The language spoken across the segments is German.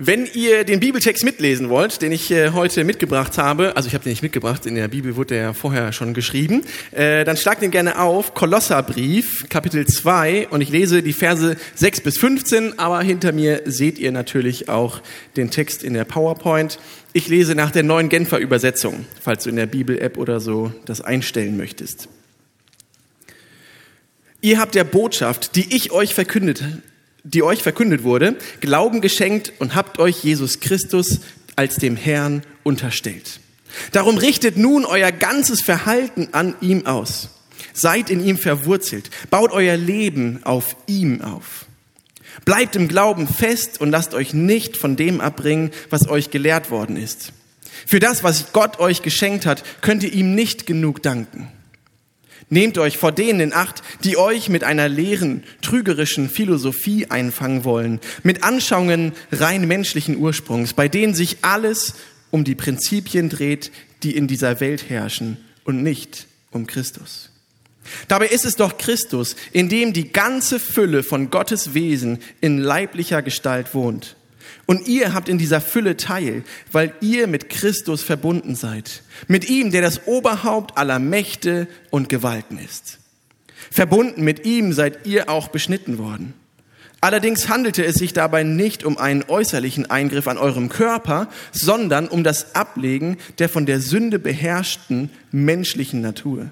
Wenn ihr den Bibeltext mitlesen wollt, den ich äh, heute mitgebracht habe, also ich habe den nicht mitgebracht, in der Bibel wurde der ja vorher schon geschrieben, äh, dann schlagt den gerne auf, Kolosserbrief, Kapitel 2, und ich lese die Verse 6 bis 15, aber hinter mir seht ihr natürlich auch den Text in der PowerPoint. Ich lese nach der neuen Genfer Übersetzung, falls du in der Bibel-App oder so das einstellen möchtest. Ihr habt der Botschaft, die ich euch verkündet die euch verkündet wurde, Glauben geschenkt und habt euch Jesus Christus als dem Herrn unterstellt. Darum richtet nun euer ganzes Verhalten an ihm aus. Seid in ihm verwurzelt. Baut euer Leben auf ihm auf. Bleibt im Glauben fest und lasst euch nicht von dem abbringen, was euch gelehrt worden ist. Für das, was Gott euch geschenkt hat, könnt ihr ihm nicht genug danken. Nehmt euch vor denen in Acht, die euch mit einer leeren, trügerischen Philosophie einfangen wollen, mit Anschauungen rein menschlichen Ursprungs, bei denen sich alles um die Prinzipien dreht, die in dieser Welt herrschen und nicht um Christus. Dabei ist es doch Christus, in dem die ganze Fülle von Gottes Wesen in leiblicher Gestalt wohnt. Und ihr habt in dieser Fülle teil, weil ihr mit Christus verbunden seid. Mit ihm, der das Oberhaupt aller Mächte und Gewalten ist. Verbunden mit ihm seid ihr auch beschnitten worden. Allerdings handelte es sich dabei nicht um einen äußerlichen Eingriff an eurem Körper, sondern um das Ablegen der von der Sünde beherrschten menschlichen Natur.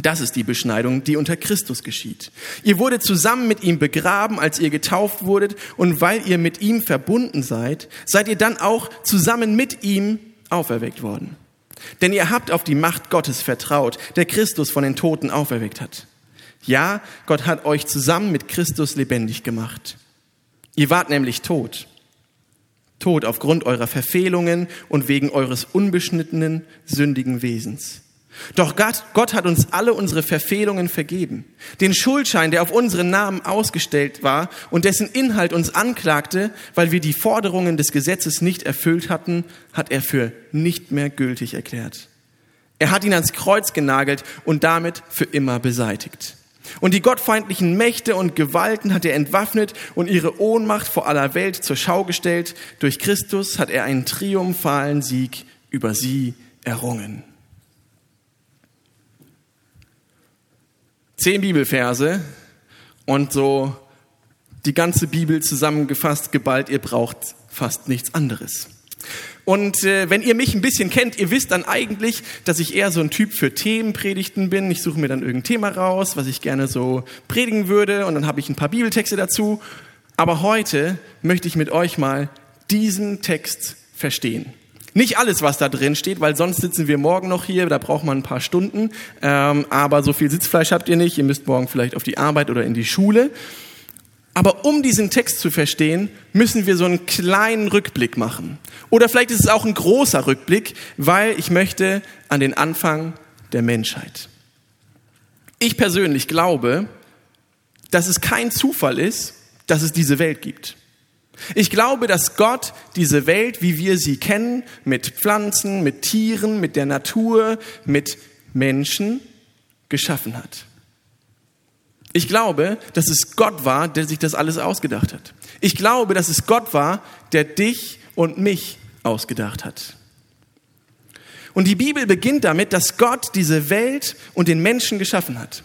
Das ist die Beschneidung, die unter Christus geschieht. Ihr wurdet zusammen mit ihm begraben, als ihr getauft wurdet, und weil ihr mit ihm verbunden seid, seid ihr dann auch zusammen mit ihm auferweckt worden. Denn ihr habt auf die Macht Gottes vertraut, der Christus von den Toten auferweckt hat. Ja, Gott hat euch zusammen mit Christus lebendig gemacht. Ihr wart nämlich tot. Tot aufgrund eurer Verfehlungen und wegen eures unbeschnittenen, sündigen Wesens. Doch Gott, Gott hat uns alle unsere Verfehlungen vergeben. Den Schuldschein, der auf unseren Namen ausgestellt war und dessen Inhalt uns anklagte, weil wir die Forderungen des Gesetzes nicht erfüllt hatten, hat er für nicht mehr gültig erklärt. Er hat ihn ans Kreuz genagelt und damit für immer beseitigt. Und die gottfeindlichen Mächte und Gewalten hat er entwaffnet und ihre Ohnmacht vor aller Welt zur Schau gestellt. Durch Christus hat er einen triumphalen Sieg über sie errungen. Zehn Bibelverse und so die ganze Bibel zusammengefasst, geballt, ihr braucht fast nichts anderes. Und äh, wenn ihr mich ein bisschen kennt, ihr wisst dann eigentlich, dass ich eher so ein Typ für Themenpredigten bin. Ich suche mir dann irgendein Thema raus, was ich gerne so predigen würde und dann habe ich ein paar Bibeltexte dazu. Aber heute möchte ich mit euch mal diesen Text verstehen. Nicht alles, was da drin steht, weil sonst sitzen wir morgen noch hier, da braucht man ein paar Stunden. Ähm, aber so viel Sitzfleisch habt ihr nicht, ihr müsst morgen vielleicht auf die Arbeit oder in die Schule. Aber um diesen Text zu verstehen, müssen wir so einen kleinen Rückblick machen. Oder vielleicht ist es auch ein großer Rückblick, weil ich möchte an den Anfang der Menschheit. Ich persönlich glaube, dass es kein Zufall ist, dass es diese Welt gibt. Ich glaube, dass Gott diese Welt, wie wir sie kennen, mit Pflanzen, mit Tieren, mit der Natur, mit Menschen geschaffen hat. Ich glaube, dass es Gott war, der sich das alles ausgedacht hat. Ich glaube, dass es Gott war, der dich und mich ausgedacht hat. Und die Bibel beginnt damit, dass Gott diese Welt und den Menschen geschaffen hat.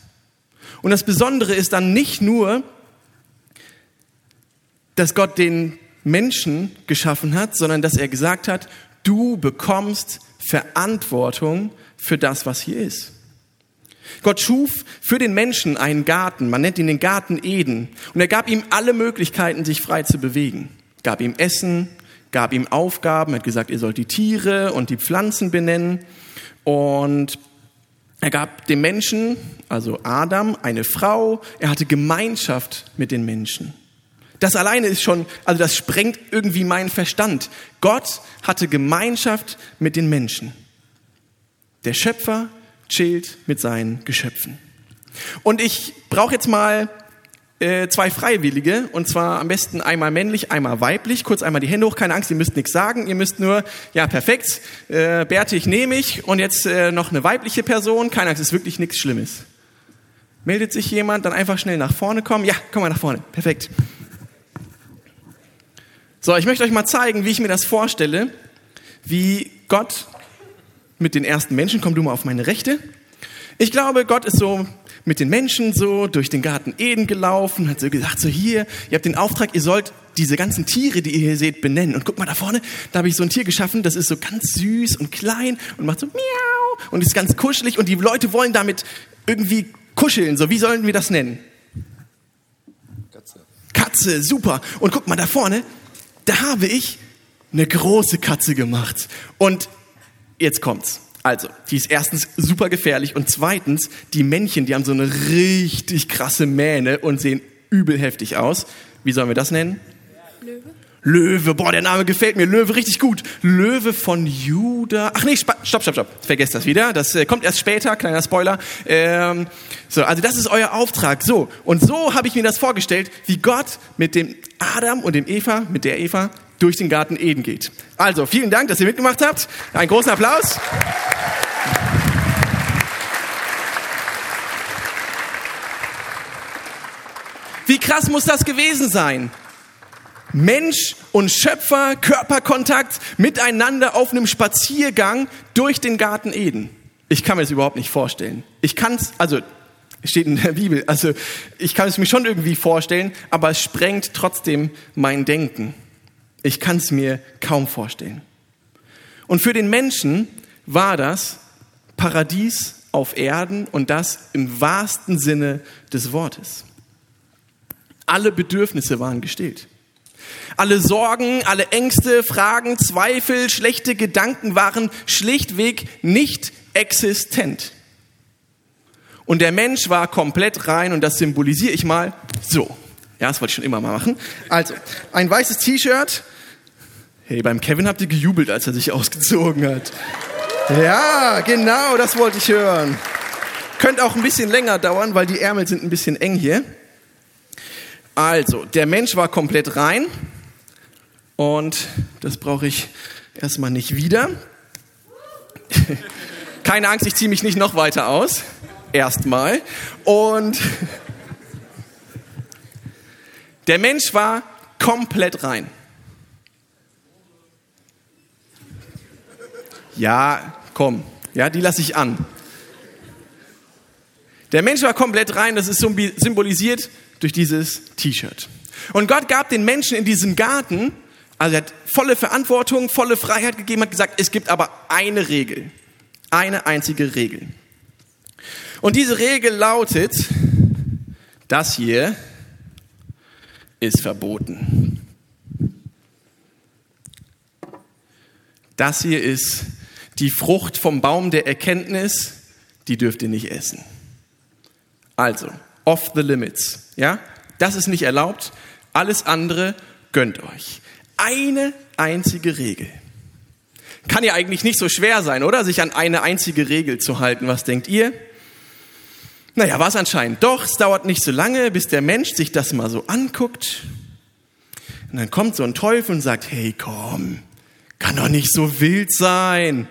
Und das Besondere ist dann nicht nur, dass Gott den Menschen geschaffen hat, sondern dass er gesagt hat, du bekommst Verantwortung für das, was hier ist. Gott schuf für den Menschen einen Garten, man nennt ihn den Garten Eden, und er gab ihm alle Möglichkeiten, sich frei zu bewegen. Gab ihm Essen, gab ihm Aufgaben, hat gesagt, ihr sollt die Tiere und die Pflanzen benennen. Und er gab dem Menschen, also Adam, eine Frau, er hatte Gemeinschaft mit den Menschen. Das alleine ist schon, also das sprengt irgendwie meinen Verstand. Gott hatte Gemeinschaft mit den Menschen. Der Schöpfer chillt mit seinen Geschöpfen. Und ich brauche jetzt mal äh, zwei Freiwillige, und zwar am besten einmal männlich, einmal weiblich. Kurz einmal die Hände hoch, keine Angst, ihr müsst nichts sagen, ihr müsst nur, ja perfekt, äh, Bärtig nehme ich und jetzt äh, noch eine weibliche Person, keine Angst, ist wirklich nichts Schlimmes. Meldet sich jemand, dann einfach schnell nach vorne kommen. Ja, komm mal nach vorne, perfekt. So, ich möchte euch mal zeigen, wie ich mir das vorstelle, wie Gott mit den ersten Menschen, komm du mal auf meine Rechte. Ich glaube, Gott ist so mit den Menschen so durch den Garten Eden gelaufen, hat so gesagt, so hier, ihr habt den Auftrag, ihr sollt diese ganzen Tiere, die ihr hier seht, benennen. Und guck mal da vorne, da habe ich so ein Tier geschaffen, das ist so ganz süß und klein und macht so miau und ist ganz kuschelig und die Leute wollen damit irgendwie kuscheln. So, wie sollen wir das nennen? Katze. Katze, super. Und guck mal da vorne, da habe ich eine große Katze gemacht. Und jetzt kommt's. Also, die ist erstens super gefährlich und zweitens, die Männchen, die haben so eine richtig krasse Mähne und sehen übel heftig aus. Wie sollen wir das nennen? Löwe. Boah, der Name gefällt mir. Löwe, richtig gut. Löwe von Juda. Ach nee, stopp, stopp, stopp. Vergesst das wieder. Das äh, kommt erst später, kleiner Spoiler. Ähm, so, also das ist euer Auftrag. So, und so habe ich mir das vorgestellt, wie Gott mit dem Adam und dem Eva, mit der Eva, durch den Garten Eden geht. Also, vielen Dank, dass ihr mitgemacht habt. Einen großen Applaus. Wie krass muss das gewesen sein? Mensch und Schöpfer, Körperkontakt miteinander auf einem Spaziergang durch den Garten Eden. Ich kann mir das überhaupt nicht vorstellen. Ich kann es, also steht in der Bibel, also ich kann es mir schon irgendwie vorstellen, aber es sprengt trotzdem mein Denken. Ich kann es mir kaum vorstellen. Und für den Menschen war das Paradies auf Erden und das im wahrsten Sinne des Wortes. Alle Bedürfnisse waren gestillt. Alle Sorgen, alle Ängste, Fragen, Zweifel, schlechte Gedanken waren schlichtweg nicht existent. Und der Mensch war komplett rein und das symbolisiere ich mal so. Ja, das wollte ich schon immer mal machen. Also, ein weißes T-Shirt, Hey, beim Kevin habt ihr gejubelt, als er sich ausgezogen hat. Ja, genau, das wollte ich hören. Könnte auch ein bisschen länger dauern, weil die Ärmel sind ein bisschen eng hier. Also, der Mensch war komplett rein und das brauche ich erstmal nicht wieder. Keine Angst, ich ziehe mich nicht noch weiter aus. Erstmal. Und der Mensch war komplett rein. Ja, komm, ja, die lasse ich an. Der Mensch war komplett rein, das ist symbolisiert durch dieses T-Shirt. Und Gott gab den Menschen in diesem Garten, also er hat volle Verantwortung, volle Freiheit gegeben, hat gesagt, es gibt aber eine Regel. Eine einzige Regel. Und diese Regel lautet, das hier ist verboten. Das hier ist die Frucht vom Baum der Erkenntnis, die dürft ihr nicht essen. Also, off the limits. Ja? Das ist nicht erlaubt. Alles andere gönnt euch. Eine einzige Regel. Kann ja eigentlich nicht so schwer sein, oder? Sich an eine einzige Regel zu halten. Was denkt ihr? Naja, war es anscheinend doch. Es dauert nicht so lange, bis der Mensch sich das mal so anguckt. Und dann kommt so ein Teufel und sagt, hey komm, kann doch nicht so wild sein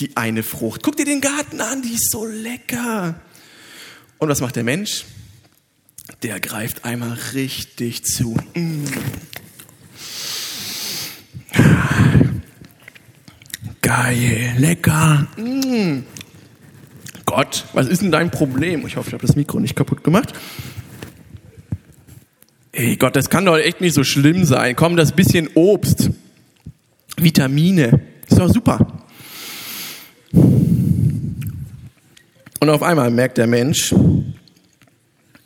die eine Frucht. Guck dir den Garten an, die ist so lecker. Und was macht der Mensch? Der greift einmal richtig zu. Mm. Geil, lecker. Mm. Gott, was ist denn dein Problem? Ich hoffe, ich habe das Mikro nicht kaputt gemacht. Ey Gott, das kann doch echt nicht so schlimm sein. Komm, das bisschen Obst, Vitamine, ist doch super. Und auf einmal merkt der Mensch,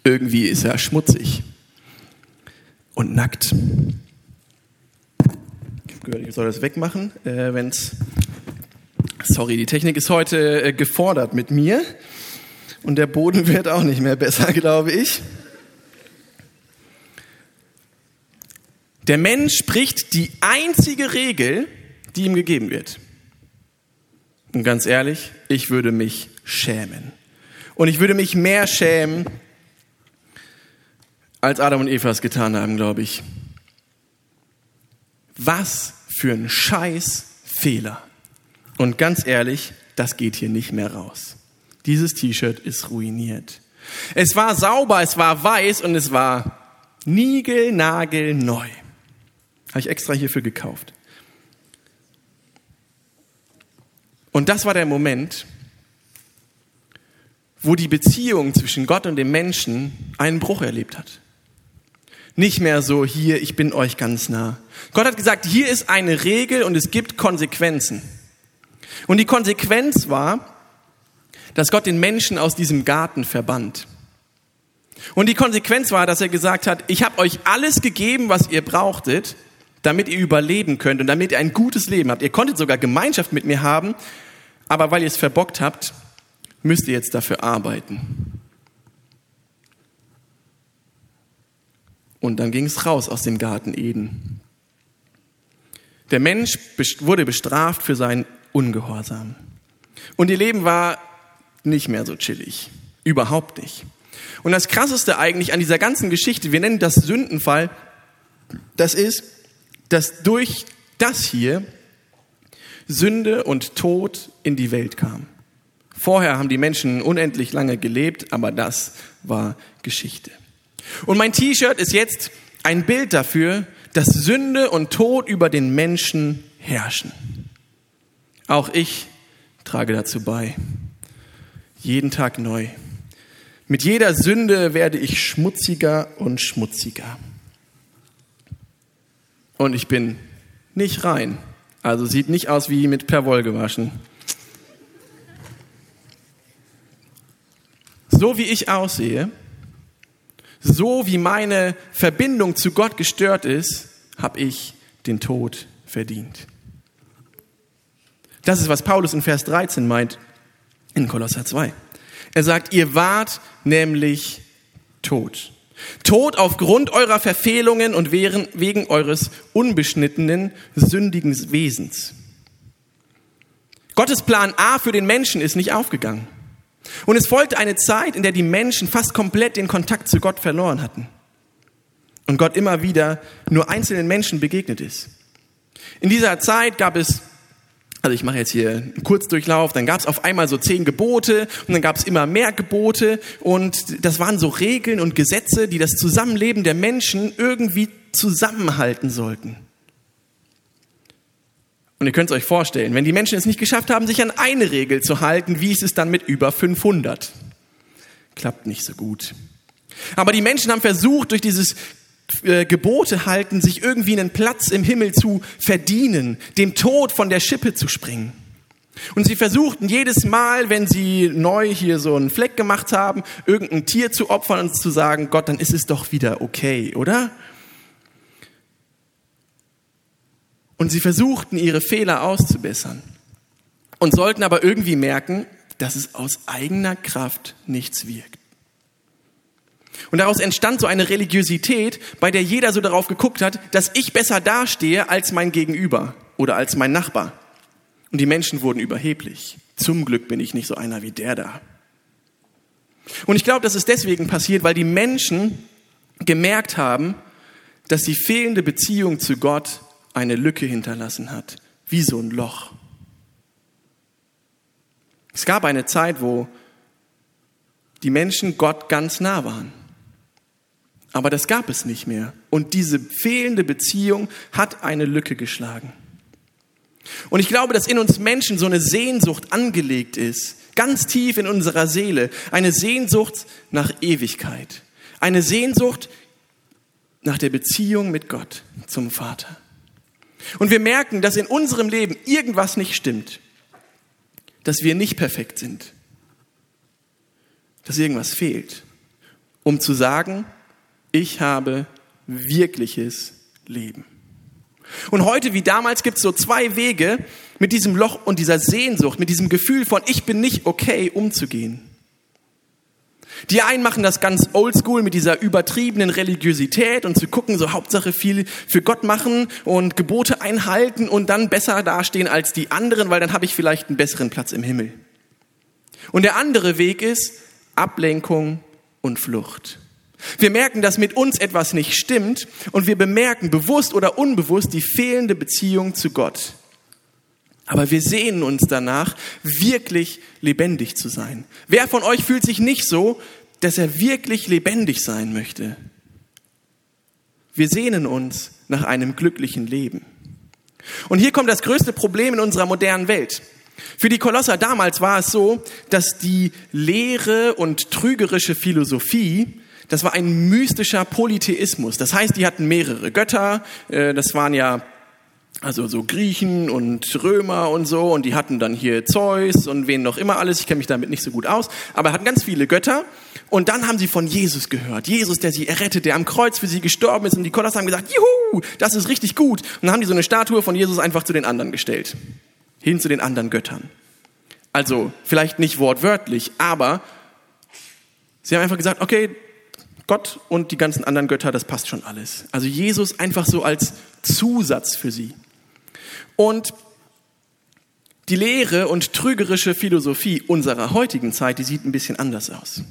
irgendwie ist er schmutzig und nackt. Ich soll das wegmachen, äh, wenn's. Sorry, die Technik ist heute äh, gefordert mit mir und der Boden wird auch nicht mehr besser, glaube ich. Der Mensch spricht die einzige Regel, die ihm gegeben wird. Und ganz ehrlich, ich würde mich schämen. Und ich würde mich mehr schämen, als Adam und Eva es getan haben, glaube ich. Was für ein Scheißfehler. Und ganz ehrlich, das geht hier nicht mehr raus. Dieses T-Shirt ist ruiniert. Es war sauber, es war weiß und es war niegelnagelneu. Habe ich extra hierfür gekauft. Und das war der Moment, wo die Beziehung zwischen Gott und dem Menschen einen Bruch erlebt hat. Nicht mehr so, hier, ich bin euch ganz nah. Gott hat gesagt, hier ist eine Regel und es gibt Konsequenzen. Und die Konsequenz war, dass Gott den Menschen aus diesem Garten verbannt. Und die Konsequenz war, dass er gesagt hat, ich habe euch alles gegeben, was ihr brauchtet, damit ihr überleben könnt und damit ihr ein gutes Leben habt. Ihr konntet sogar Gemeinschaft mit mir haben, aber weil ihr es verbockt habt, müsst ihr jetzt dafür arbeiten. Und dann ging es raus aus dem Garten Eden. Der Mensch wurde bestraft für seinen Ungehorsam. Und ihr Leben war nicht mehr so chillig. Überhaupt nicht. Und das Krasseste eigentlich an dieser ganzen Geschichte, wir nennen das Sündenfall, das ist, dass durch das hier Sünde und Tod in die Welt kam. Vorher haben die Menschen unendlich lange gelebt, aber das war Geschichte. Und mein T-Shirt ist jetzt ein Bild dafür, dass Sünde und Tod über den Menschen herrschen. Auch ich trage dazu bei. Jeden Tag neu. Mit jeder Sünde werde ich schmutziger und schmutziger. Und ich bin nicht rein. Also sieht nicht aus wie mit Perwoll gewaschen. So wie ich aussehe, so wie meine Verbindung zu Gott gestört ist, habe ich den Tod verdient. Das ist, was Paulus in Vers 13 meint in Kolosser 2. Er sagt, ihr wart nämlich tot. Tot aufgrund eurer Verfehlungen und wegen eures unbeschnittenen, sündigen Wesens. Gottes Plan A für den Menschen ist nicht aufgegangen. Und es folgte eine Zeit, in der die Menschen fast komplett den Kontakt zu Gott verloren hatten. Und Gott immer wieder nur einzelnen Menschen begegnet ist. In dieser Zeit gab es also ich mache jetzt hier einen Kurzdurchlauf, dann gab es auf einmal so zehn Gebote und dann gab es immer mehr Gebote und das waren so Regeln und Gesetze, die das Zusammenleben der Menschen irgendwie zusammenhalten sollten. Und ihr könnt es euch vorstellen, wenn die Menschen es nicht geschafft haben, sich an eine Regel zu halten, wie ist es dann mit über 500? Klappt nicht so gut. Aber die Menschen haben versucht, durch dieses äh, Gebote halten, sich irgendwie einen Platz im Himmel zu verdienen, dem Tod von der Schippe zu springen. Und sie versuchten jedes Mal, wenn sie neu hier so einen Fleck gemacht haben, irgendein Tier zu opfern und zu sagen, Gott, dann ist es doch wieder okay, oder? Und sie versuchten, ihre Fehler auszubessern und sollten aber irgendwie merken, dass es aus eigener Kraft nichts wirkt. Und daraus entstand so eine Religiosität, bei der jeder so darauf geguckt hat, dass ich besser dastehe als mein Gegenüber oder als mein Nachbar. Und die Menschen wurden überheblich. Zum Glück bin ich nicht so einer wie der da. Und ich glaube, das ist deswegen passiert, weil die Menschen gemerkt haben, dass die fehlende Beziehung zu Gott eine Lücke hinterlassen hat, wie so ein Loch. Es gab eine Zeit, wo die Menschen Gott ganz nah waren. Aber das gab es nicht mehr. Und diese fehlende Beziehung hat eine Lücke geschlagen. Und ich glaube, dass in uns Menschen so eine Sehnsucht angelegt ist, ganz tief in unserer Seele, eine Sehnsucht nach Ewigkeit, eine Sehnsucht nach der Beziehung mit Gott zum Vater. Und wir merken, dass in unserem Leben irgendwas nicht stimmt, dass wir nicht perfekt sind, dass irgendwas fehlt, um zu sagen, ich habe wirkliches Leben. Und heute wie damals gibt es so zwei Wege, mit diesem Loch und dieser Sehnsucht, mit diesem Gefühl von ich bin nicht okay umzugehen. Die einen machen das ganz oldschool mit dieser übertriebenen Religiosität und zu gucken, so Hauptsache viel für Gott machen und Gebote einhalten und dann besser dastehen als die anderen, weil dann habe ich vielleicht einen besseren Platz im Himmel. Und der andere Weg ist Ablenkung und Flucht. Wir merken, dass mit uns etwas nicht stimmt und wir bemerken bewusst oder unbewusst die fehlende Beziehung zu Gott. Aber wir sehnen uns danach, wirklich lebendig zu sein. Wer von euch fühlt sich nicht so, dass er wirklich lebendig sein möchte? Wir sehnen uns nach einem glücklichen Leben. Und hier kommt das größte Problem in unserer modernen Welt. Für die Kolosser damals war es so, dass die leere und trügerische Philosophie, das war ein mystischer Polytheismus. Das heißt, die hatten mehrere Götter. Äh, das waren ja also so Griechen und Römer und so. Und die hatten dann hier Zeus und wen noch immer alles. Ich kenne mich damit nicht so gut aus. Aber hatten ganz viele Götter. Und dann haben sie von Jesus gehört. Jesus, der sie errettet, der am Kreuz für sie gestorben ist. Und die Kolosser haben gesagt, juhu, das ist richtig gut. Und dann haben die so eine Statue von Jesus einfach zu den anderen gestellt. Hin zu den anderen Göttern. Also vielleicht nicht wortwörtlich, aber sie haben einfach gesagt, okay, Gott und die ganzen anderen Götter, das passt schon alles. Also Jesus einfach so als Zusatz für sie. Und die leere und trügerische Philosophie unserer heutigen Zeit, die sieht ein bisschen anders aus.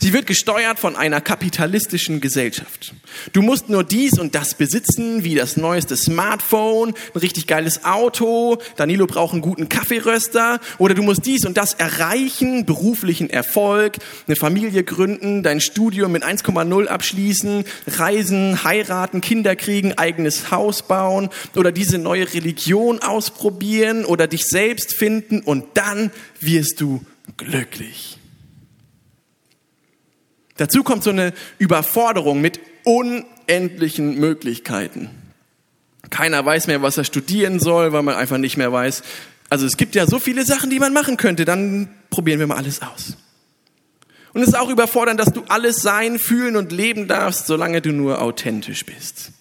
Sie wird gesteuert von einer kapitalistischen Gesellschaft. Du musst nur dies und das besitzen, wie das neueste Smartphone, ein richtig geiles Auto, Danilo braucht einen guten Kaffeeröster, oder du musst dies und das erreichen, beruflichen Erfolg, eine Familie gründen, dein Studium mit 1,0 abschließen, reisen, heiraten, Kinder kriegen, eigenes Haus bauen, oder diese neue Religion ausprobieren, oder dich selbst finden, und dann wirst du glücklich. Dazu kommt so eine Überforderung mit unendlichen Möglichkeiten. Keiner weiß mehr, was er studieren soll, weil man einfach nicht mehr weiß. Also es gibt ja so viele Sachen, die man machen könnte. Dann probieren wir mal alles aus. Und es ist auch überfordernd, dass du alles sein, fühlen und leben darfst, solange du nur authentisch bist.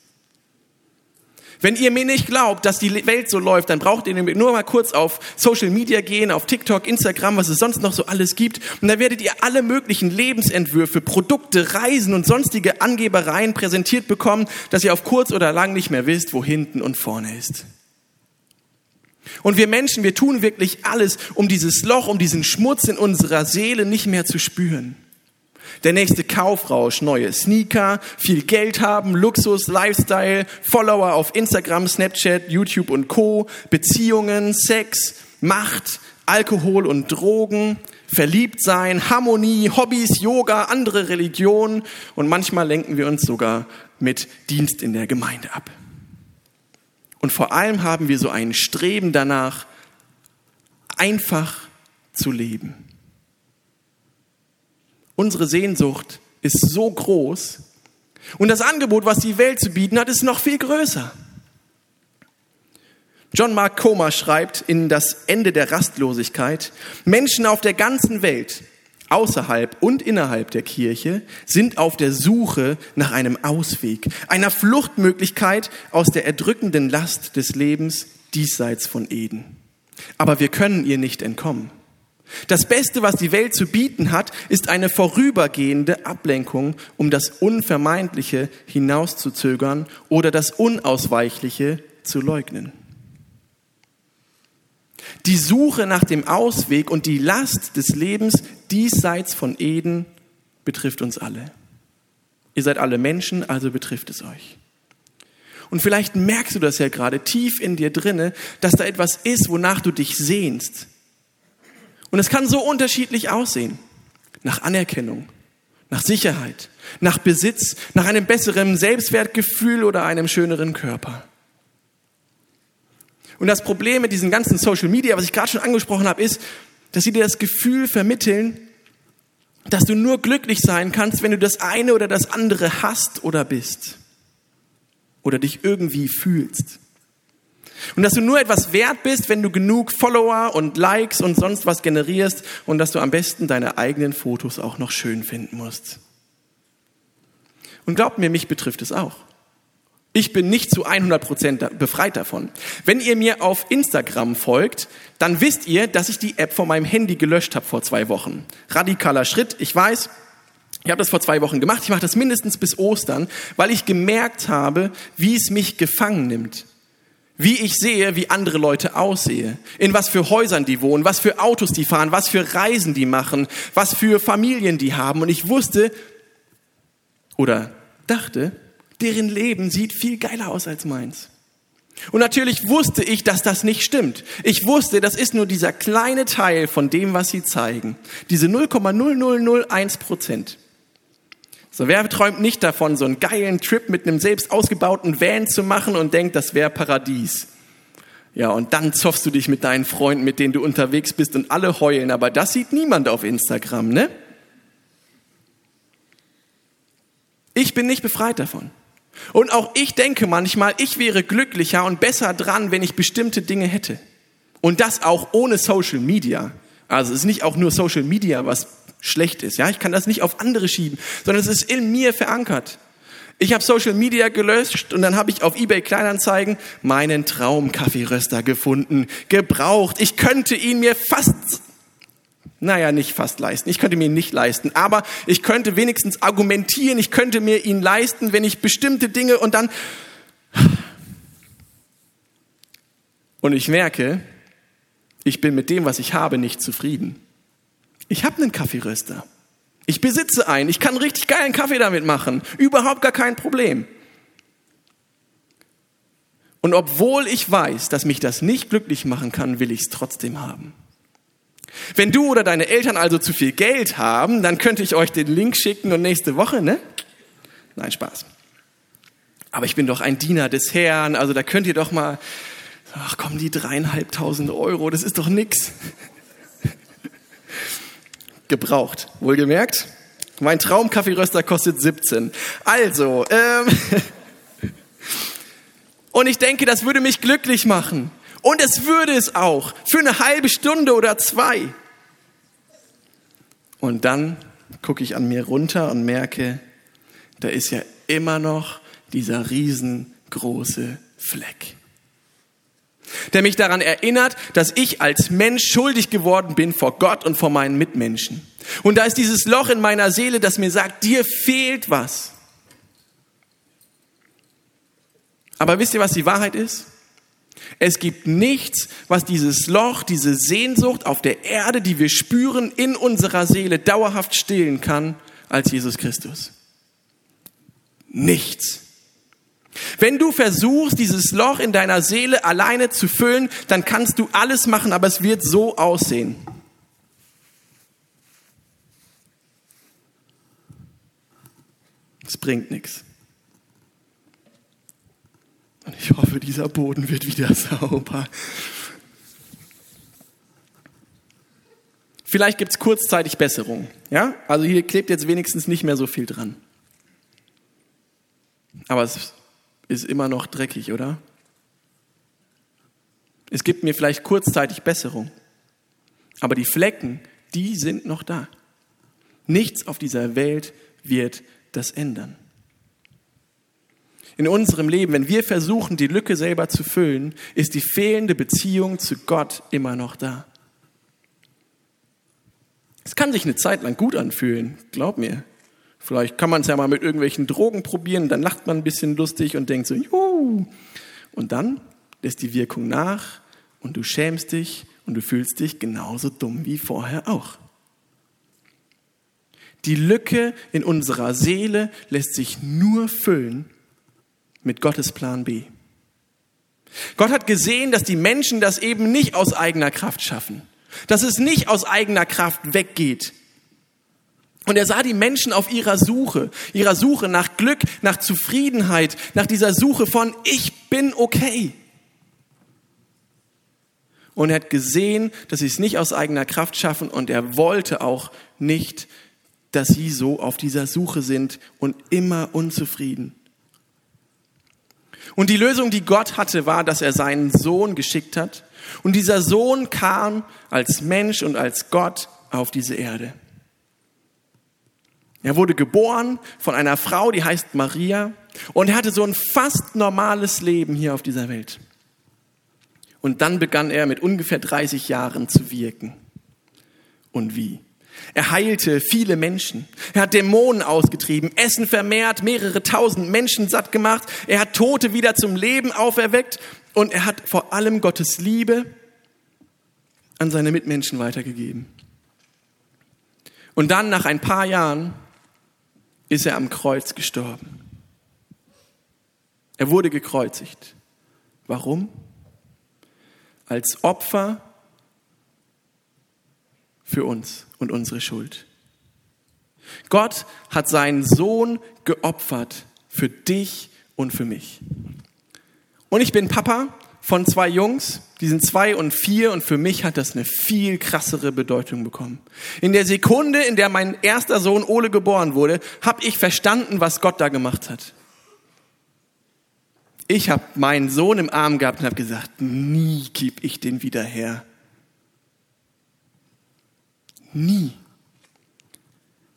Wenn ihr mir nicht glaubt, dass die Welt so läuft, dann braucht ihr nur mal kurz auf Social Media gehen, auf TikTok, Instagram, was es sonst noch so alles gibt. Und da werdet ihr alle möglichen Lebensentwürfe, Produkte, Reisen und sonstige Angebereien präsentiert bekommen, dass ihr auf kurz oder lang nicht mehr wisst, wo hinten und vorne ist. Und wir Menschen, wir tun wirklich alles, um dieses Loch, um diesen Schmutz in unserer Seele nicht mehr zu spüren. Der nächste Kaufrausch, neue Sneaker, viel Geld haben, Luxus, Lifestyle, Follower auf Instagram, Snapchat, YouTube und Co, Beziehungen, Sex, Macht, Alkohol und Drogen, verliebt sein, Harmonie, Hobbys, Yoga, andere Religionen und manchmal lenken wir uns sogar mit Dienst in der Gemeinde ab. Und vor allem haben wir so ein Streben danach, einfach zu leben. Unsere Sehnsucht ist so groß und das Angebot, was die Welt zu bieten hat, ist noch viel größer. John Mark Comer schreibt in Das Ende der Rastlosigkeit, Menschen auf der ganzen Welt, außerhalb und innerhalb der Kirche, sind auf der Suche nach einem Ausweg, einer Fluchtmöglichkeit aus der erdrückenden Last des Lebens diesseits von Eden. Aber wir können ihr nicht entkommen. Das Beste, was die Welt zu bieten hat, ist eine vorübergehende Ablenkung, um das Unvermeidliche hinauszuzögern oder das Unausweichliche zu leugnen. Die Suche nach dem Ausweg und die Last des Lebens diesseits von Eden betrifft uns alle. Ihr seid alle Menschen, also betrifft es euch. Und vielleicht merkst du das ja gerade tief in dir drinne, dass da etwas ist, wonach du dich sehnst und es kann so unterschiedlich aussehen. Nach Anerkennung, nach Sicherheit, nach Besitz, nach einem besseren Selbstwertgefühl oder einem schöneren Körper. Und das Problem mit diesen ganzen Social Media, was ich gerade schon angesprochen habe, ist, dass sie dir das Gefühl vermitteln, dass du nur glücklich sein kannst, wenn du das eine oder das andere hast oder bist. Oder dich irgendwie fühlst. Und dass du nur etwas wert bist, wenn du genug Follower und Likes und sonst was generierst und dass du am besten deine eigenen Fotos auch noch schön finden musst. Und glaubt mir, mich betrifft es auch. Ich bin nicht zu 100 Prozent befreit davon. Wenn ihr mir auf Instagram folgt, dann wisst ihr, dass ich die App von meinem Handy gelöscht habe vor zwei Wochen. Radikaler Schritt, ich weiß. Ich habe das vor zwei Wochen gemacht. Ich mache das mindestens bis Ostern, weil ich gemerkt habe, wie es mich gefangen nimmt wie ich sehe, wie andere Leute aussehe, in was für Häusern die wohnen, was für Autos die fahren, was für Reisen die machen, was für Familien die haben. Und ich wusste oder dachte, deren Leben sieht viel geiler aus als meins. Und natürlich wusste ich, dass das nicht stimmt. Ich wusste, das ist nur dieser kleine Teil von dem, was sie zeigen. Diese 0,0001 Prozent. So, wer träumt nicht davon, so einen geilen Trip mit einem selbst ausgebauten Van zu machen und denkt, das wäre Paradies? Ja, und dann zoffst du dich mit deinen Freunden, mit denen du unterwegs bist und alle heulen, aber das sieht niemand auf Instagram, ne? Ich bin nicht befreit davon. Und auch ich denke manchmal, ich wäre glücklicher und besser dran, wenn ich bestimmte Dinge hätte. Und das auch ohne Social Media. Also es ist nicht auch nur Social Media, was schlecht ist. Ja, ich kann das nicht auf andere schieben, sondern es ist in mir verankert. Ich habe Social Media gelöscht und dann habe ich auf eBay Kleinanzeigen meinen Traum-Kaffeeröster gefunden, gebraucht. Ich könnte ihn mir fast, naja, nicht fast leisten. Ich könnte mir ihn nicht leisten, aber ich könnte wenigstens argumentieren. Ich könnte mir ihn leisten, wenn ich bestimmte Dinge und dann und ich merke, ich bin mit dem, was ich habe, nicht zufrieden. Ich habe einen Kaffeeröster. Ich besitze einen. Ich kann richtig geilen Kaffee damit machen. Überhaupt gar kein Problem. Und obwohl ich weiß, dass mich das nicht glücklich machen kann, will ich es trotzdem haben. Wenn du oder deine Eltern also zu viel Geld haben, dann könnte ich euch den Link schicken und nächste Woche, ne? Nein, Spaß. Aber ich bin doch ein Diener des Herrn, also da könnt ihr doch mal Ach komm, die dreieinhalbtausend Euro, das ist doch nix. Gebraucht, wohlgemerkt. Mein Traumkaffeeröster kostet 17. Also, ähm, und ich denke, das würde mich glücklich machen. Und es würde es auch. Für eine halbe Stunde oder zwei. Und dann gucke ich an mir runter und merke, da ist ja immer noch dieser riesengroße Fleck der mich daran erinnert, dass ich als Mensch schuldig geworden bin vor Gott und vor meinen Mitmenschen. Und da ist dieses Loch in meiner Seele, das mir sagt, dir fehlt was. Aber wisst ihr, was die Wahrheit ist? Es gibt nichts, was dieses Loch, diese Sehnsucht auf der Erde, die wir spüren, in unserer Seele dauerhaft stillen kann, als Jesus Christus. Nichts. Wenn du versuchst, dieses Loch in deiner Seele alleine zu füllen, dann kannst du alles machen, aber es wird so aussehen. Es bringt nichts. Und ich hoffe, dieser Boden wird wieder sauber. Vielleicht gibt es kurzzeitig Besserung. Ja? Also hier klebt jetzt wenigstens nicht mehr so viel dran. Aber es ist immer noch dreckig, oder? Es gibt mir vielleicht kurzzeitig Besserung, aber die Flecken, die sind noch da. Nichts auf dieser Welt wird das ändern. In unserem Leben, wenn wir versuchen, die Lücke selber zu füllen, ist die fehlende Beziehung zu Gott immer noch da. Es kann sich eine Zeit lang gut anfühlen, glaub mir. Vielleicht kann man es ja mal mit irgendwelchen Drogen probieren, dann lacht man ein bisschen lustig und denkt so, juhu. Und dann lässt die Wirkung nach und du schämst dich und du fühlst dich genauso dumm wie vorher auch. Die Lücke in unserer Seele lässt sich nur füllen mit Gottes Plan B. Gott hat gesehen, dass die Menschen das eben nicht aus eigener Kraft schaffen, dass es nicht aus eigener Kraft weggeht, und er sah die Menschen auf ihrer Suche, ihrer Suche nach Glück, nach Zufriedenheit, nach dieser Suche von ich bin okay. Und er hat gesehen, dass sie es nicht aus eigener Kraft schaffen und er wollte auch nicht, dass sie so auf dieser Suche sind und immer unzufrieden. Und die Lösung, die Gott hatte, war, dass er seinen Sohn geschickt hat. Und dieser Sohn kam als Mensch und als Gott auf diese Erde. Er wurde geboren von einer Frau, die heißt Maria, und er hatte so ein fast normales Leben hier auf dieser Welt. Und dann begann er mit ungefähr 30 Jahren zu wirken. Und wie? Er heilte viele Menschen. Er hat Dämonen ausgetrieben, Essen vermehrt, mehrere tausend Menschen satt gemacht. Er hat Tote wieder zum Leben auferweckt und er hat vor allem Gottes Liebe an seine Mitmenschen weitergegeben. Und dann nach ein paar Jahren ist er am Kreuz gestorben. Er wurde gekreuzigt. Warum? Als Opfer für uns und unsere Schuld. Gott hat seinen Sohn geopfert für dich und für mich. Und ich bin Papa von zwei Jungs, die sind zwei und vier und für mich hat das eine viel krassere Bedeutung bekommen. In der Sekunde, in der mein erster Sohn Ole geboren wurde, habe ich verstanden, was Gott da gemacht hat. Ich habe meinen Sohn im Arm gehabt und habe gesagt, nie gebe ich den wieder her. Nie.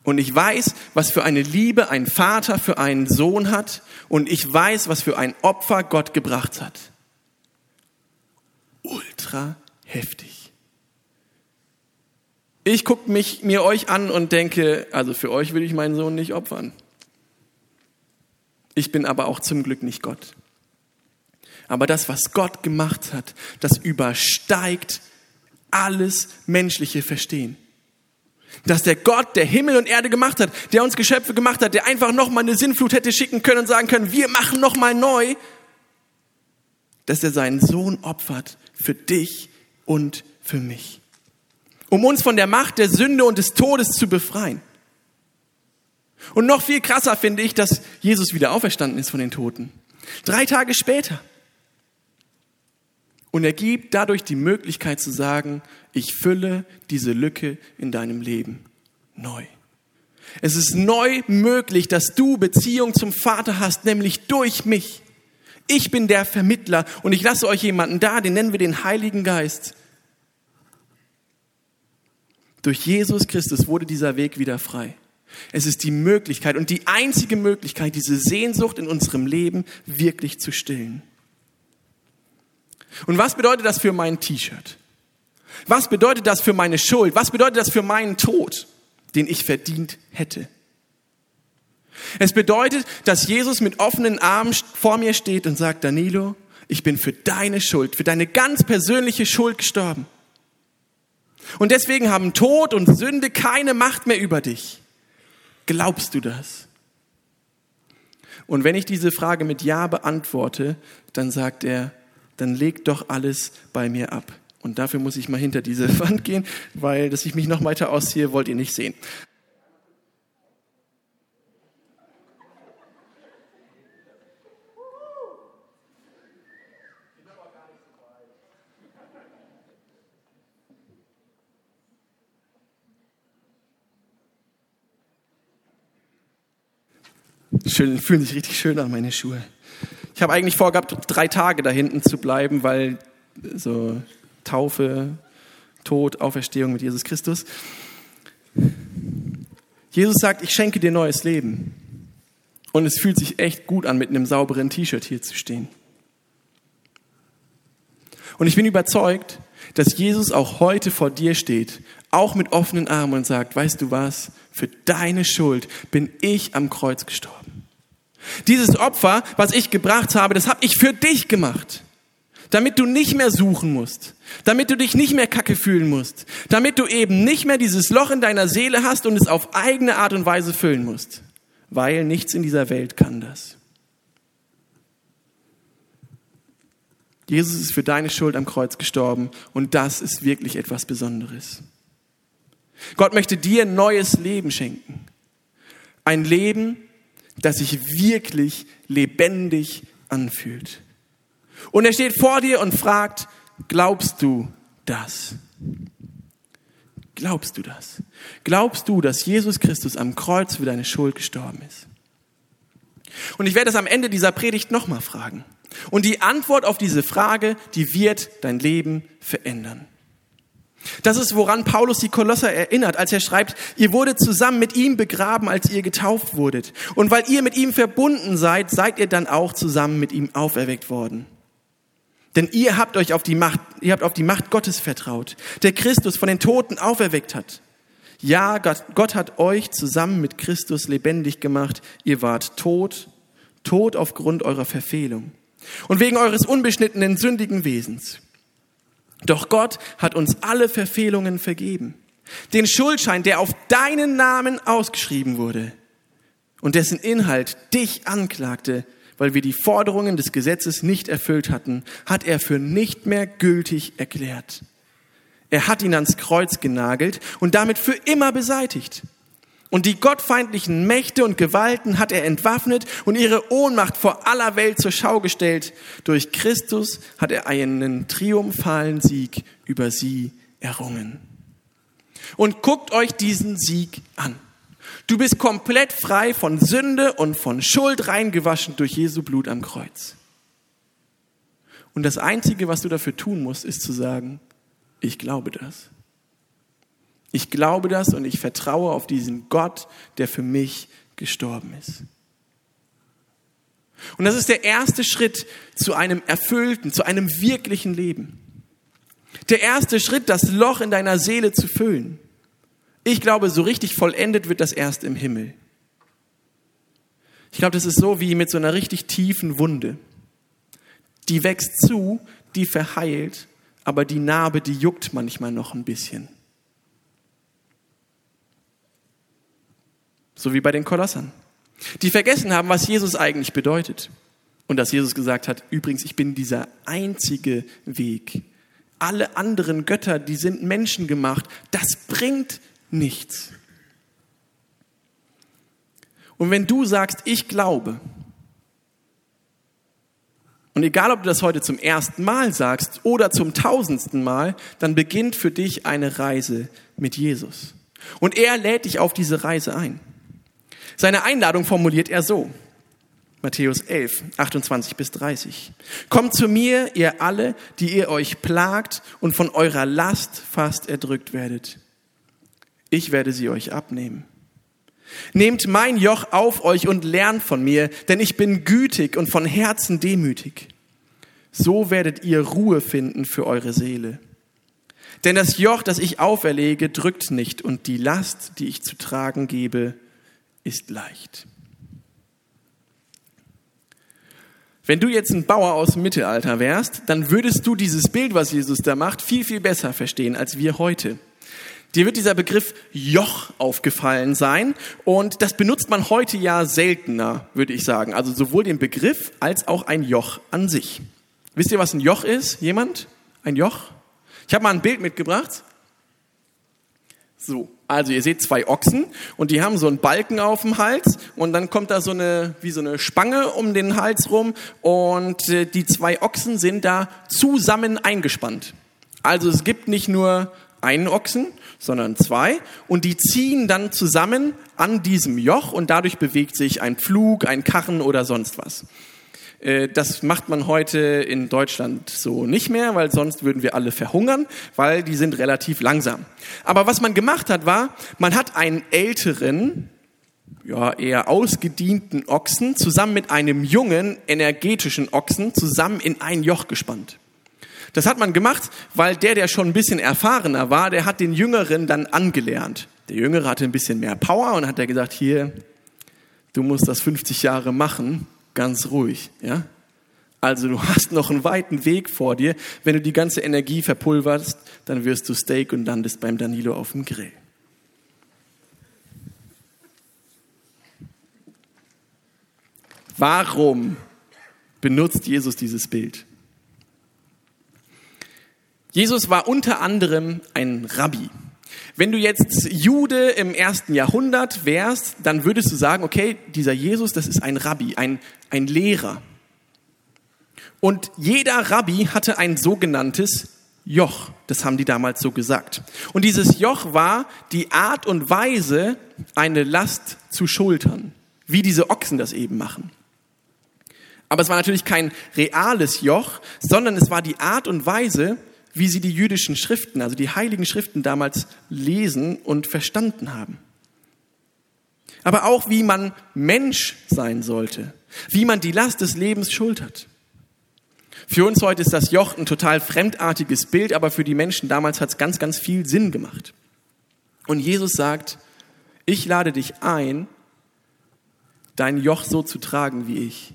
Und ich weiß, was für eine Liebe ein Vater für einen Sohn hat. Und ich weiß, was für ein Opfer Gott gebracht hat. Ultra heftig. Ich gucke mich mir euch an und denke, also für euch will ich meinen Sohn nicht opfern. Ich bin aber auch zum Glück nicht Gott. Aber das, was Gott gemacht hat, das übersteigt alles menschliche Verstehen dass der Gott, der Himmel und Erde gemacht hat, der uns Geschöpfe gemacht hat, der einfach nochmal eine Sinnflut hätte schicken können und sagen können, wir machen nochmal neu, dass er seinen Sohn opfert für dich und für mich, um uns von der Macht der Sünde und des Todes zu befreien. Und noch viel krasser finde ich, dass Jesus wieder auferstanden ist von den Toten. Drei Tage später. Und er gibt dadurch die Möglichkeit zu sagen, ich fülle diese Lücke in deinem Leben neu. Es ist neu möglich, dass du Beziehung zum Vater hast, nämlich durch mich. Ich bin der Vermittler und ich lasse euch jemanden da, den nennen wir den Heiligen Geist. Durch Jesus Christus wurde dieser Weg wieder frei. Es ist die Möglichkeit und die einzige Möglichkeit, diese Sehnsucht in unserem Leben wirklich zu stillen. Und was bedeutet das für mein T-Shirt? Was bedeutet das für meine Schuld? Was bedeutet das für meinen Tod, den ich verdient hätte? Es bedeutet, dass Jesus mit offenen Armen vor mir steht und sagt, Danilo, ich bin für deine Schuld, für deine ganz persönliche Schuld gestorben. Und deswegen haben Tod und Sünde keine Macht mehr über dich. Glaubst du das? Und wenn ich diese Frage mit Ja beantworte, dann sagt er, dann leg doch alles bei mir ab. Und dafür muss ich mal hinter diese Wand gehen, weil, dass ich mich noch weiter ausziehe, wollt ihr nicht sehen. Schön, fühlen sich richtig schön an, meine Schuhe. Ich habe eigentlich vorgehabt, drei Tage da hinten zu bleiben, weil so Taufe, Tod, Auferstehung mit Jesus Christus. Jesus sagt, ich schenke dir neues Leben. Und es fühlt sich echt gut an, mit einem sauberen T-Shirt hier zu stehen. Und ich bin überzeugt, dass Jesus auch heute vor dir steht, auch mit offenen Armen und sagt, weißt du was, für deine Schuld bin ich am Kreuz gestorben. Dieses Opfer, was ich gebracht habe, das habe ich für dich gemacht damit du nicht mehr suchen musst, damit du dich nicht mehr kacke fühlen musst, damit du eben nicht mehr dieses Loch in deiner Seele hast und es auf eigene Art und Weise füllen musst, weil nichts in dieser Welt kann das. Jesus ist für deine Schuld am Kreuz gestorben und das ist wirklich etwas Besonderes. Gott möchte dir ein neues Leben schenken. Ein Leben, das sich wirklich lebendig anfühlt. Und er steht vor dir und fragt, glaubst du das? Glaubst du das? Glaubst du, dass Jesus Christus am Kreuz für deine Schuld gestorben ist? Und ich werde es am Ende dieser Predigt nochmal fragen. Und die Antwort auf diese Frage, die wird dein Leben verändern. Das ist, woran Paulus die Kolosser erinnert, als er schreibt, ihr wurdet zusammen mit ihm begraben, als ihr getauft wurdet. Und weil ihr mit ihm verbunden seid, seid ihr dann auch zusammen mit ihm auferweckt worden. Denn ihr habt euch auf die Macht, ihr habt auf die Macht Gottes vertraut, der Christus von den Toten auferweckt hat. Ja, Gott, Gott hat euch zusammen mit Christus lebendig gemacht. Ihr wart tot, tot aufgrund eurer Verfehlung und wegen eures unbeschnittenen, sündigen Wesens. Doch Gott hat uns alle Verfehlungen vergeben. Den Schuldschein, der auf deinen Namen ausgeschrieben wurde und dessen Inhalt dich anklagte, weil wir die Forderungen des Gesetzes nicht erfüllt hatten, hat er für nicht mehr gültig erklärt. Er hat ihn ans Kreuz genagelt und damit für immer beseitigt. Und die gottfeindlichen Mächte und Gewalten hat er entwaffnet und ihre Ohnmacht vor aller Welt zur Schau gestellt. Durch Christus hat er einen triumphalen Sieg über sie errungen. Und guckt euch diesen Sieg an. Du bist komplett frei von Sünde und von Schuld reingewaschen durch Jesu Blut am Kreuz. Und das Einzige, was du dafür tun musst, ist zu sagen, ich glaube das. Ich glaube das und ich vertraue auf diesen Gott, der für mich gestorben ist. Und das ist der erste Schritt zu einem erfüllten, zu einem wirklichen Leben. Der erste Schritt, das Loch in deiner Seele zu füllen. Ich glaube, so richtig vollendet wird das erst im Himmel. Ich glaube, das ist so wie mit so einer richtig tiefen Wunde. Die wächst zu, die verheilt, aber die Narbe, die juckt manchmal noch ein bisschen. So wie bei den Kolossern. Die vergessen haben, was Jesus eigentlich bedeutet. Und dass Jesus gesagt hat, übrigens, ich bin dieser einzige Weg. Alle anderen Götter, die sind menschengemacht. Das bringt nichts. Und wenn du sagst, ich glaube, und egal, ob du das heute zum ersten Mal sagst oder zum tausendsten Mal, dann beginnt für dich eine Reise mit Jesus. Und er lädt dich auf diese Reise ein. Seine Einladung formuliert er so. Matthäus 11, 28 bis 30. Kommt zu mir, ihr alle, die ihr euch plagt und von eurer Last fast erdrückt werdet. Ich werde sie euch abnehmen. Nehmt mein Joch auf euch und lernt von mir, denn ich bin gütig und von Herzen demütig. So werdet ihr Ruhe finden für eure Seele. Denn das Joch, das ich auferlege, drückt nicht und die Last, die ich zu tragen gebe, ist leicht. Wenn du jetzt ein Bauer aus dem Mittelalter wärst, dann würdest du dieses Bild, was Jesus da macht, viel, viel besser verstehen als wir heute. Dir wird dieser Begriff Joch aufgefallen sein und das benutzt man heute ja seltener, würde ich sagen. Also sowohl den Begriff als auch ein Joch an sich. Wisst ihr, was ein Joch ist? Jemand? Ein Joch? Ich habe mal ein Bild mitgebracht. So, also ihr seht zwei Ochsen und die haben so einen Balken auf dem Hals und dann kommt da so eine wie so eine Spange um den Hals rum und äh, die zwei Ochsen sind da zusammen eingespannt. Also es gibt nicht nur einen Ochsen, sondern zwei und die ziehen dann zusammen an diesem Joch und dadurch bewegt sich ein Pflug, ein Karren oder sonst was. Äh, das macht man heute in Deutschland so nicht mehr, weil sonst würden wir alle verhungern, weil die sind relativ langsam. Aber was man gemacht hat, war, man hat einen älteren, ja, eher ausgedienten Ochsen zusammen mit einem jungen, energetischen Ochsen zusammen in ein Joch gespannt. Das hat man gemacht, weil der, der schon ein bisschen erfahrener war, der hat den Jüngeren dann angelernt. Der Jüngere hatte ein bisschen mehr Power und hat er gesagt, hier, du musst das 50 Jahre machen, ganz ruhig, ja? Also du hast noch einen weiten Weg vor dir. Wenn du die ganze Energie verpulverst, dann wirst du Steak und landest beim Danilo auf dem Grill. Warum benutzt Jesus dieses Bild? Jesus war unter anderem ein Rabbi. Wenn du jetzt Jude im ersten Jahrhundert wärst, dann würdest du sagen, okay, dieser Jesus, das ist ein Rabbi, ein, ein Lehrer. Und jeder Rabbi hatte ein sogenanntes Joch. Das haben die damals so gesagt. Und dieses Joch war die Art und Weise, eine Last zu schultern, wie diese Ochsen das eben machen. Aber es war natürlich kein reales Joch, sondern es war die Art und Weise, wie sie die jüdischen Schriften, also die heiligen Schriften damals lesen und verstanden haben. Aber auch wie man Mensch sein sollte, wie man die Last des Lebens schultert. Für uns heute ist das Joch ein total fremdartiges Bild, aber für die Menschen damals hat es ganz, ganz viel Sinn gemacht. Und Jesus sagt, ich lade dich ein, dein Joch so zu tragen wie ich.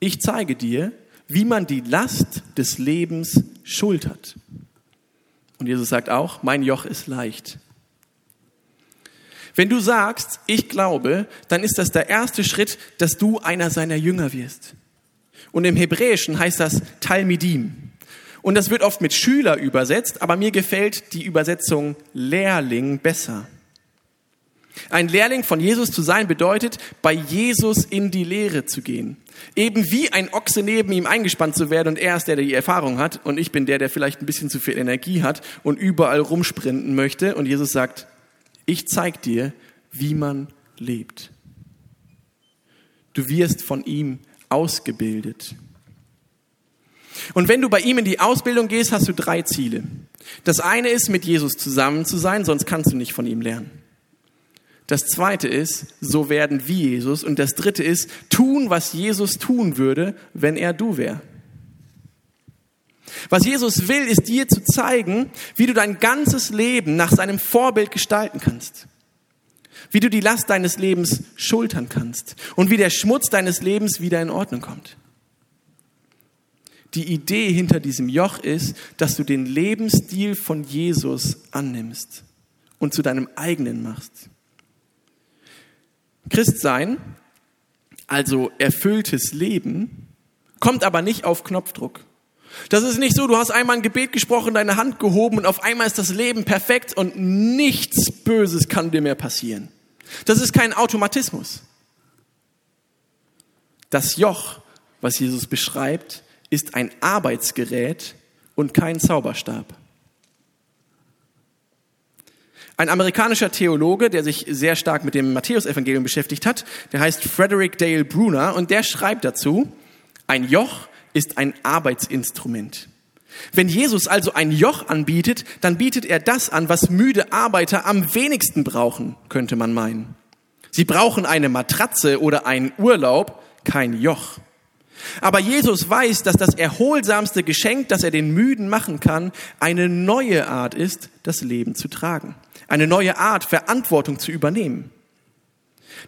Ich zeige dir, wie man die Last des Lebens schultert. Und Jesus sagt auch, mein Joch ist leicht. Wenn du sagst, ich glaube, dann ist das der erste Schritt, dass du einer seiner Jünger wirst. Und im Hebräischen heißt das Talmidim. Und das wird oft mit Schüler übersetzt, aber mir gefällt die Übersetzung Lehrling besser. Ein Lehrling von Jesus zu sein bedeutet, bei Jesus in die Lehre zu gehen. Eben wie ein Ochse neben ihm eingespannt zu werden und er ist der, der die Erfahrung hat und ich bin der, der vielleicht ein bisschen zu viel Energie hat und überall rumsprinten möchte. Und Jesus sagt, ich zeig dir, wie man lebt. Du wirst von ihm ausgebildet. Und wenn du bei ihm in die Ausbildung gehst, hast du drei Ziele. Das eine ist, mit Jesus zusammen zu sein, sonst kannst du nicht von ihm lernen. Das zweite ist, so werden wie Jesus. Und das dritte ist, tun, was Jesus tun würde, wenn er du wäre. Was Jesus will, ist dir zu zeigen, wie du dein ganzes Leben nach seinem Vorbild gestalten kannst. Wie du die Last deines Lebens schultern kannst und wie der Schmutz deines Lebens wieder in Ordnung kommt. Die Idee hinter diesem Joch ist, dass du den Lebensstil von Jesus annimmst und zu deinem eigenen machst. Christsein, also erfülltes Leben, kommt aber nicht auf Knopfdruck. Das ist nicht so, du hast einmal ein Gebet gesprochen, deine Hand gehoben und auf einmal ist das Leben perfekt und nichts Böses kann dir mehr passieren. Das ist kein Automatismus. Das Joch, was Jesus beschreibt, ist ein Arbeitsgerät und kein Zauberstab. Ein amerikanischer Theologe, der sich sehr stark mit dem Matthäusevangelium beschäftigt hat, der heißt Frederick Dale Bruner und der schreibt dazu, ein Joch ist ein Arbeitsinstrument. Wenn Jesus also ein Joch anbietet, dann bietet er das an, was müde Arbeiter am wenigsten brauchen, könnte man meinen. Sie brauchen eine Matratze oder einen Urlaub, kein Joch. Aber Jesus weiß, dass das erholsamste Geschenk, das er den Müden machen kann, eine neue Art ist, das Leben zu tragen. Eine neue Art, Verantwortung zu übernehmen.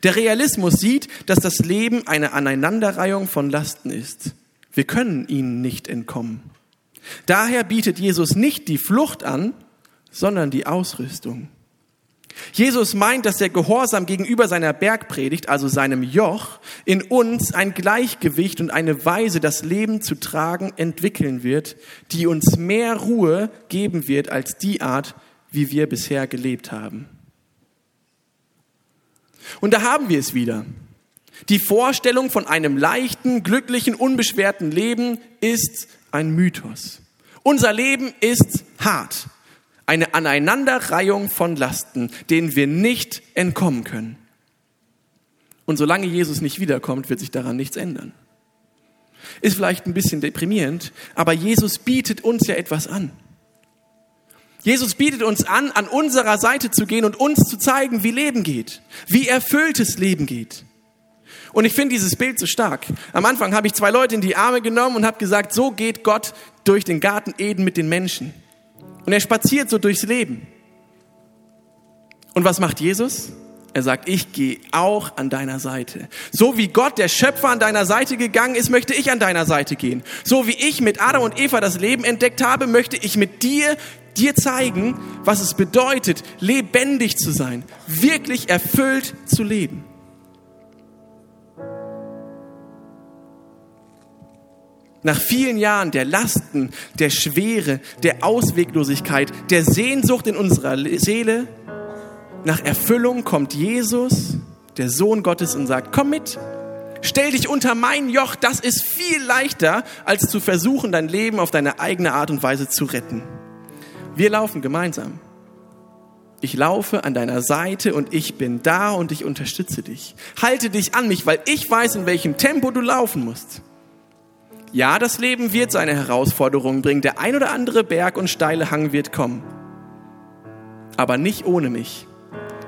Der Realismus sieht, dass das Leben eine Aneinanderreihung von Lasten ist. Wir können ihnen nicht entkommen. Daher bietet Jesus nicht die Flucht an, sondern die Ausrüstung. Jesus meint, dass der Gehorsam gegenüber seiner Bergpredigt, also seinem Joch, in uns ein Gleichgewicht und eine Weise, das Leben zu tragen, entwickeln wird, die uns mehr Ruhe geben wird als die Art, wie wir bisher gelebt haben. Und da haben wir es wieder. Die Vorstellung von einem leichten, glücklichen, unbeschwerten Leben ist ein Mythos. Unser Leben ist hart eine Aneinanderreihung von Lasten, denen wir nicht entkommen können. Und solange Jesus nicht wiederkommt, wird sich daran nichts ändern. Ist vielleicht ein bisschen deprimierend, aber Jesus bietet uns ja etwas an. Jesus bietet uns an, an unserer Seite zu gehen und uns zu zeigen, wie Leben geht, wie erfülltes Leben geht. Und ich finde dieses Bild so stark. Am Anfang habe ich zwei Leute in die Arme genommen und habe gesagt, so geht Gott durch den Garten Eden mit den Menschen. Und er spaziert so durchs Leben. Und was macht Jesus? Er sagt, ich gehe auch an deiner Seite. So wie Gott, der Schöpfer, an deiner Seite gegangen ist, möchte ich an deiner Seite gehen. So wie ich mit Adam und Eva das Leben entdeckt habe, möchte ich mit dir, dir zeigen, was es bedeutet, lebendig zu sein, wirklich erfüllt zu leben. Nach vielen Jahren der Lasten, der Schwere, der Ausweglosigkeit, der Sehnsucht in unserer Seele, nach Erfüllung kommt Jesus, der Sohn Gottes, und sagt, komm mit, stell dich unter mein Joch, das ist viel leichter, als zu versuchen, dein Leben auf deine eigene Art und Weise zu retten. Wir laufen gemeinsam. Ich laufe an deiner Seite und ich bin da und ich unterstütze dich. Halte dich an mich, weil ich weiß, in welchem Tempo du laufen musst. Ja, das Leben wird seine Herausforderungen bringen. Der ein oder andere Berg und steile Hang wird kommen. Aber nicht ohne mich.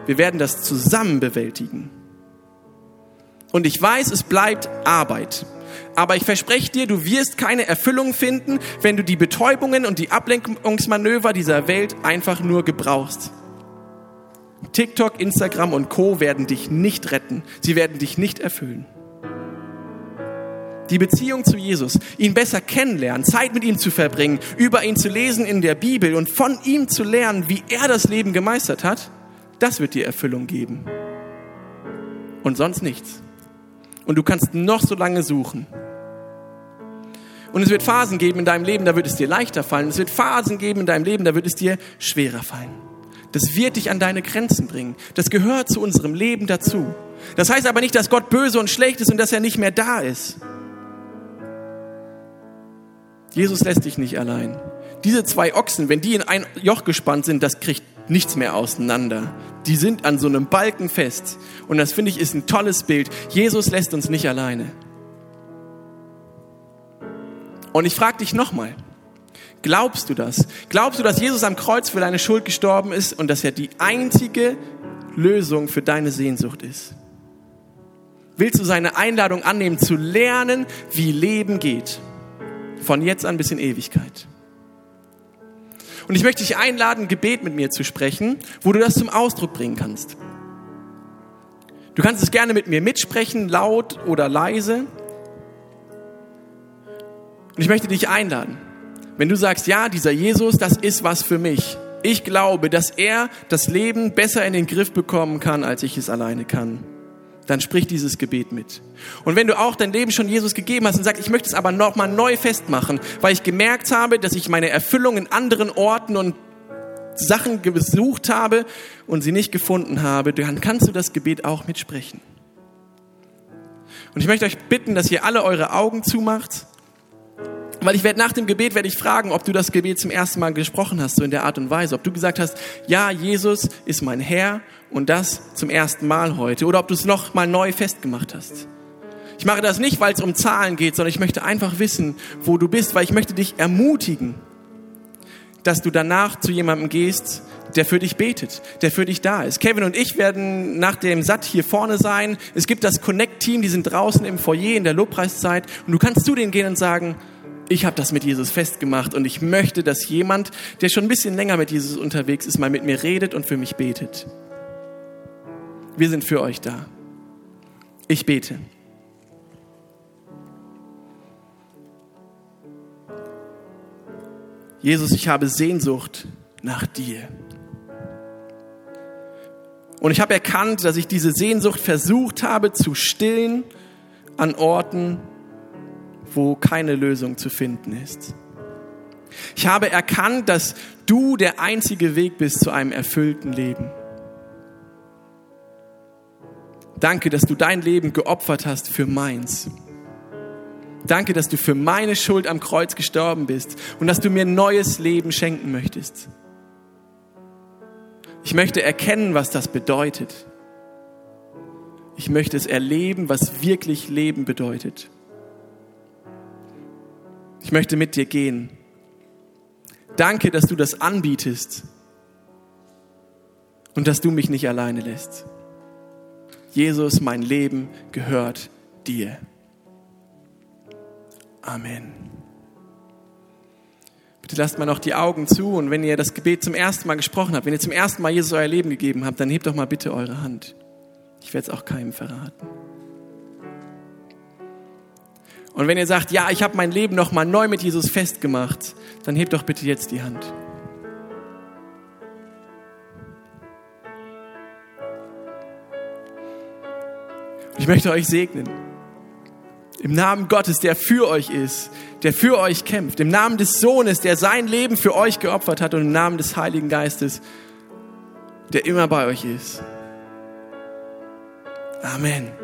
Wir werden das zusammen bewältigen. Und ich weiß, es bleibt Arbeit. Aber ich verspreche dir, du wirst keine Erfüllung finden, wenn du die Betäubungen und die Ablenkungsmanöver dieser Welt einfach nur gebrauchst. TikTok, Instagram und Co werden dich nicht retten. Sie werden dich nicht erfüllen die Beziehung zu Jesus, ihn besser kennenlernen, Zeit mit ihm zu verbringen, über ihn zu lesen in der Bibel und von ihm zu lernen, wie er das Leben gemeistert hat, das wird dir Erfüllung geben. Und sonst nichts. Und du kannst noch so lange suchen. Und es wird Phasen geben in deinem Leben, da wird es dir leichter fallen. Es wird Phasen geben in deinem Leben, da wird es dir schwerer fallen. Das wird dich an deine Grenzen bringen. Das gehört zu unserem Leben dazu. Das heißt aber nicht, dass Gott böse und schlecht ist und dass er nicht mehr da ist. Jesus lässt dich nicht allein. Diese zwei Ochsen, wenn die in ein Joch gespannt sind, das kriegt nichts mehr auseinander. Die sind an so einem Balken fest. Und das finde ich ist ein tolles Bild. Jesus lässt uns nicht alleine. Und ich frage dich nochmal, glaubst du das? Glaubst du, dass Jesus am Kreuz für deine Schuld gestorben ist und dass er die einzige Lösung für deine Sehnsucht ist? Willst du seine Einladung annehmen, zu lernen, wie Leben geht? Von jetzt an bis in Ewigkeit. Und ich möchte dich einladen, Gebet mit mir zu sprechen, wo du das zum Ausdruck bringen kannst. Du kannst es gerne mit mir mitsprechen, laut oder leise. Und ich möchte dich einladen. Wenn du sagst, ja, dieser Jesus, das ist was für mich. Ich glaube, dass er das Leben besser in den Griff bekommen kann, als ich es alleine kann. Dann sprich dieses Gebet mit. Und wenn du auch dein Leben schon Jesus gegeben hast und sagst, ich möchte es aber nochmal neu festmachen, weil ich gemerkt habe, dass ich meine Erfüllung in anderen Orten und Sachen gesucht habe und sie nicht gefunden habe, dann kannst du das Gebet auch mitsprechen. Und ich möchte euch bitten, dass ihr alle eure Augen zumacht weil ich werde nach dem Gebet werde ich fragen, ob du das Gebet zum ersten Mal gesprochen hast, so in der Art und Weise. Ob du gesagt hast, ja, Jesus ist mein Herr und das zum ersten Mal heute. Oder ob du es noch mal neu festgemacht hast. Ich mache das nicht, weil es um Zahlen geht, sondern ich möchte einfach wissen, wo du bist, weil ich möchte dich ermutigen, dass du danach zu jemandem gehst, der für dich betet, der für dich da ist. Kevin und ich werden nach dem Satt hier vorne sein. Es gibt das Connect-Team, die sind draußen im Foyer in der Lobpreiszeit. Und du kannst zu denen gehen und sagen, ich habe das mit Jesus festgemacht und ich möchte, dass jemand, der schon ein bisschen länger mit Jesus unterwegs ist, mal mit mir redet und für mich betet. Wir sind für euch da. Ich bete. Jesus, ich habe Sehnsucht nach dir. Und ich habe erkannt, dass ich diese Sehnsucht versucht habe zu stillen an Orten, wo keine Lösung zu finden ist. Ich habe erkannt, dass du der einzige Weg bist zu einem erfüllten Leben. Danke, dass du dein Leben geopfert hast für meins. Danke, dass du für meine Schuld am Kreuz gestorben bist und dass du mir neues Leben schenken möchtest. Ich möchte erkennen, was das bedeutet. Ich möchte es erleben, was wirklich Leben bedeutet. Ich möchte mit dir gehen. Danke, dass du das anbietest und dass du mich nicht alleine lässt. Jesus, mein Leben gehört dir. Amen. Bitte lasst mal noch die Augen zu und wenn ihr das Gebet zum ersten Mal gesprochen habt, wenn ihr zum ersten Mal Jesus euer Leben gegeben habt, dann hebt doch mal bitte eure Hand. Ich werde es auch keinem verraten. Und wenn ihr sagt, ja, ich habe mein Leben noch mal neu mit Jesus festgemacht, dann hebt doch bitte jetzt die Hand. Ich möchte euch segnen. Im Namen Gottes, der für euch ist, der für euch kämpft. Im Namen des Sohnes, der sein Leben für euch geopfert hat. Und im Namen des Heiligen Geistes, der immer bei euch ist. Amen.